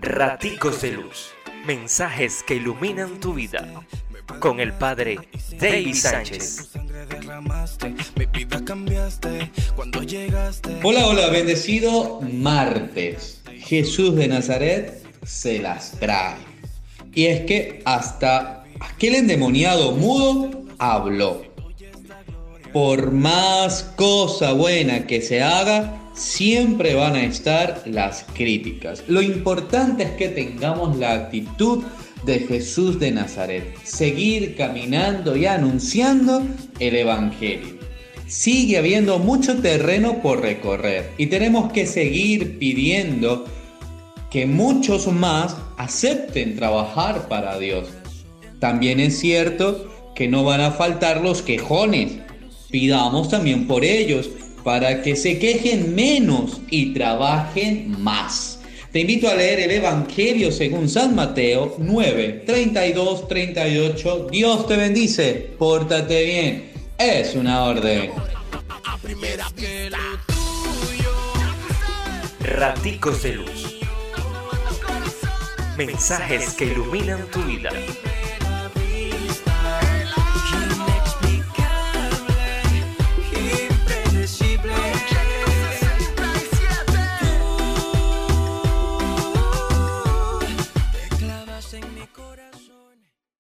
Raticos de Luz. Mensajes que iluminan tu vida. Con el Padre David Sánchez. Hola, hola, bendecido martes. Jesús de Nazaret se las trae. Y es que hasta aquel endemoniado mudo habló. Por más cosa buena que se haga, siempre van a estar las críticas. Lo importante es que tengamos la actitud de Jesús de Nazaret, seguir caminando y anunciando el Evangelio. Sigue habiendo mucho terreno por recorrer y tenemos que seguir pidiendo que muchos más acepten trabajar para Dios. También es cierto que no van a faltar los quejones. Pidamos también por ellos para que se quejen menos y trabajen más. Te invito a leer el Evangelio según San Mateo 9, 32, 38. Dios te bendice, pórtate bien. Es una orden. Raticos de Luz. Mensajes que iluminan tu vida.